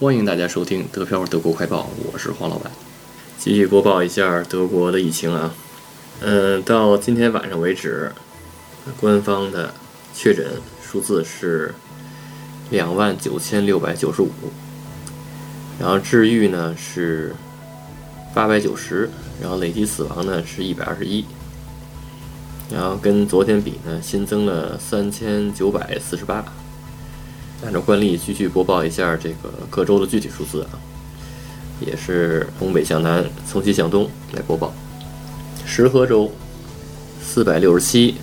欢迎大家收听德漂德国快报，我是黄老板，继续播报一下德国的疫情啊。嗯，到今天晚上为止，官方的确诊数字是两万九千六百九十五，然后治愈呢是八百九十，然后累计死亡呢是一百二十一，然后跟昨天比呢新增了三千九百四十八。按照惯例，继续播报一下这个各州的具体数字啊，也是从北向南，从西向东来播报。石河州四百六十七，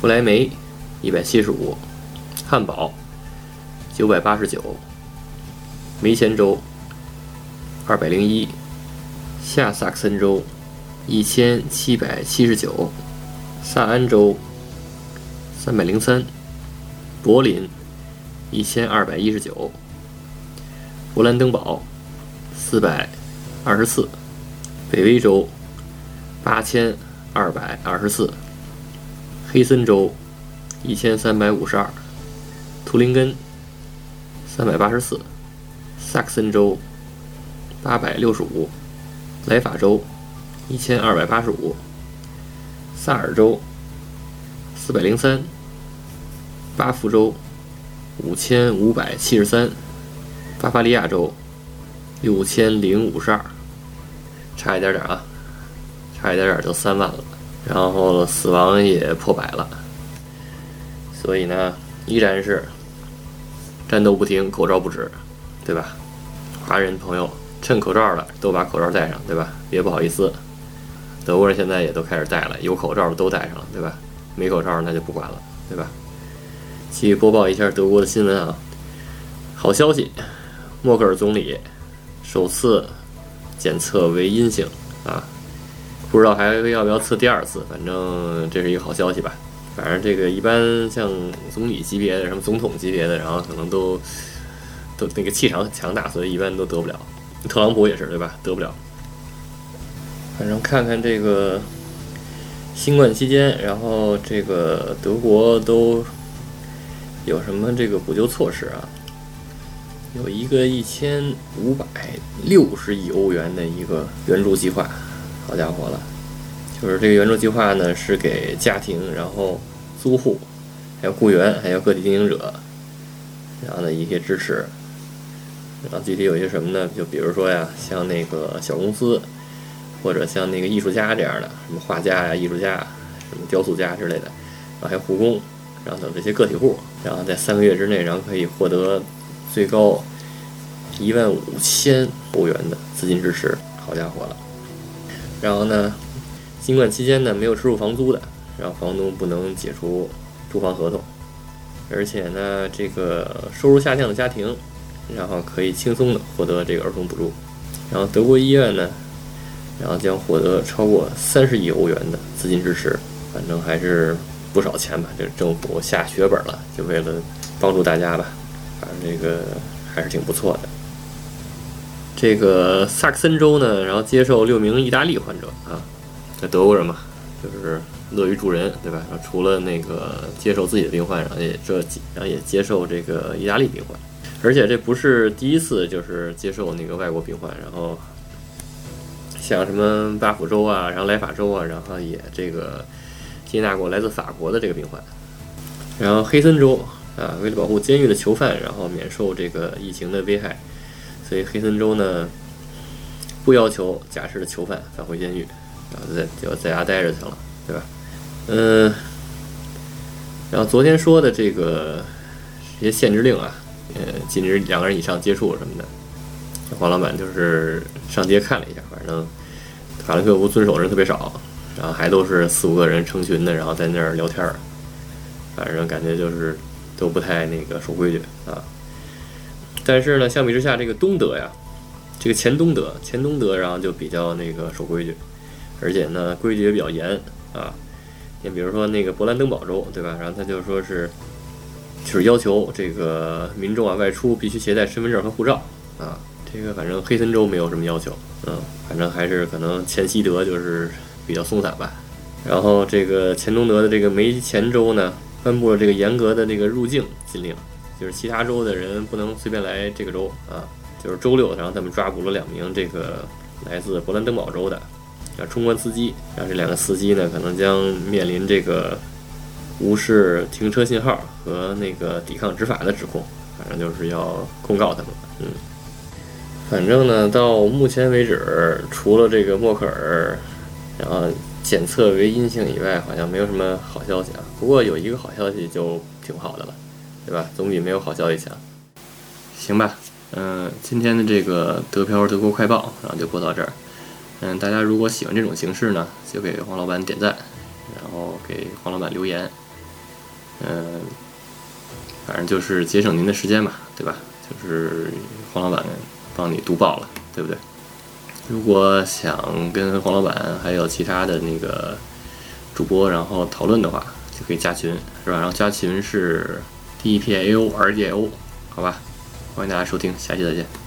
不来梅一百七十五，汉堡九百八十九，梅前州二百零一，下萨克森州一千七百七十九，萨安州三百零三，柏林。一千二百一十九，勃兰登堡四百二十四，北威州八千二百二十四，黑森州一千三百五十二，图林根三百八十四，萨克森州八百六十五，莱法州一千二百八十五，萨尔州四百零三，巴福州。五千五百七十三，巴伐利亚州六千零五十二，差一点点啊，差一点点就三万了，然后死亡也破百了，所以呢，依然是战斗不停，口罩不止，对吧？华人朋友趁口罩了都把口罩戴上，对吧？别不好意思，德国人现在也都开始戴了，有口罩的都戴上了，对吧？没口罩那就不管了，对吧？继续播报一下德国的新闻啊！好消息，默克尔总理首次检测为阴性啊，不知道还要不要测第二次，反正这是一个好消息吧。反正这个一般像总理级别的、什么总统级别的，然后可能都都那个气场很强大，所以一般都得不了。特朗普也是对吧？得不了。反正看看这个新冠期间，然后这个德国都。有什么这个补救措施啊？有一个一千五百六十亿欧元的一个援助计划，好家伙了！就是这个援助计划呢，是给家庭、然后租户、还有雇员、还有个体经营者，然后呢一些支持。然后具体有些什么呢？就比如说呀，像那个小公司，或者像那个艺术家这样的，什么画家呀、艺术家、什么雕塑家之类的，然后还有护工。然后等这些个体户，然后在三个月之内，然后可以获得最高一万五千欧元的资金支持。好家伙了！然后呢，新冠期间呢没有支付房租的，然后房东不能解除租房合同。而且呢，这个收入下降的家庭，然后可以轻松的获得这个儿童补助。然后德国医院呢，然后将获得超过三十亿欧元的资金支持。反正还是。不少钱吧，这政府下血本了，就为了帮助大家吧。反正这个还是挺不错的。这个萨克森州呢，然后接受六名意大利患者啊，在德国人嘛，就是乐于助人，对吧？然后除了那个接受自己的病患，然后也这，然后也接受这个意大利病患，而且这不是第一次，就是接受那个外国病患。然后像什么巴甫州啊，然后莱法州啊，然后也这个。接纳过来自法国的这个病患，然后黑森州啊，为了保护监狱的囚犯，然后免受这个疫情的危害，所以黑森州呢不要求假释的囚犯返回监狱，然后在就在家待着去了，对吧？嗯，然后昨天说的这个这些限制令啊，呃，禁止两个人以上接触什么的，黄老板就是上街看了一下，反正法兰克福遵守的人特别少。然后还都是四五个人成群的，然后在那儿聊天儿，反正感觉就是都不太那个守规矩啊。但是呢，相比之下，这个东德呀，这个前东德，前东德，然后就比较那个守规矩，而且呢，规矩也比较严啊。你比如说那个勃兰登堡州，对吧？然后他就说是，就是要求这个民众啊外出必须携带身份证和护照啊。这个反正黑森州没有什么要求，嗯，反正还是可能前西德就是。比较松散吧，然后这个钱东德的这个梅前州呢，颁布了这个严格的这个入境禁令，就是其他州的人不能随便来这个州啊。就是周六，然后他们抓捕了两名这个来自勃兰登堡州的啊冲关司机，然后这两个司机呢，可能将面临这个无视停车信号和那个抵抗执法的指控，反正就是要控告他们。嗯，反正呢，到目前为止，除了这个默克尔，然后检测为阴性以外，好像没有什么好消息啊。不过有一个好消息就挺好的了，对吧？总比没有好消息强。行吧。嗯，今天的这个德漂德国快报，然后就播到这儿。嗯，大家如果喜欢这种形式呢，就给黄老板点赞，然后给黄老板留言。嗯，反正就是节省您的时间嘛，对吧？就是黄老板帮你读报了，对不对？如果想跟黄老板还有其他的那个主播然后讨论的话，就可以加群，是吧？然后加群是 D P A O R J O，好吧？欢迎大家收听，下期再见。